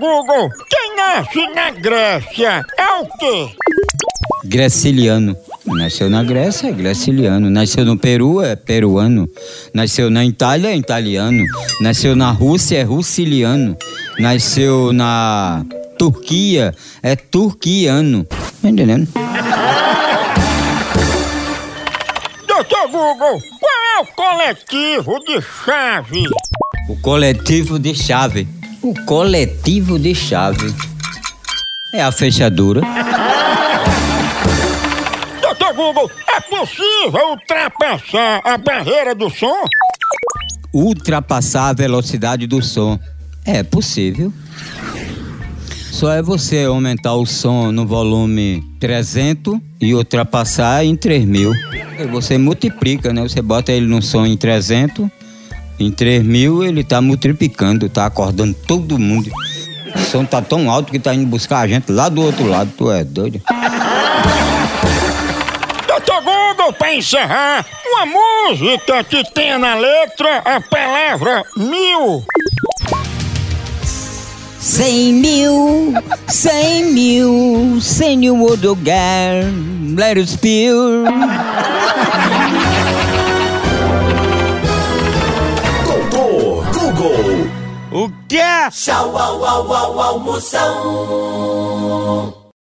Google, quem nasce na Grécia é o quê? Graciliano. Nasceu na Grécia, é graciliano. Nasceu no Peru, é peruano. Nasceu na Itália, é italiano. Nasceu na Rússia, é russiliano. Nasceu na Turquia, é turquiano. Tá entendendo? Doutor Google, qual é o coletivo de chave? O coletivo de chave. O coletivo de chave. É a fechadura. Doutor Google, é possível ultrapassar a barreira do som? Ultrapassar a velocidade do som. É possível. Só é você aumentar o som no volume 300 e ultrapassar em 3000. Aí Você multiplica, né? Você bota ele no som em 300, em 3000 ele tá multiplicando, tá acordando todo mundo. O som tá tão alto que tá indo buscar a gente lá do outro lado. Tu é doido? Doutor Google, pra encerrar, uma música que tenha na letra a palavra mil. Cem mil, cem mil, sem outro lugar, let us feel. O quê? Tchau, au, au, au, almoção.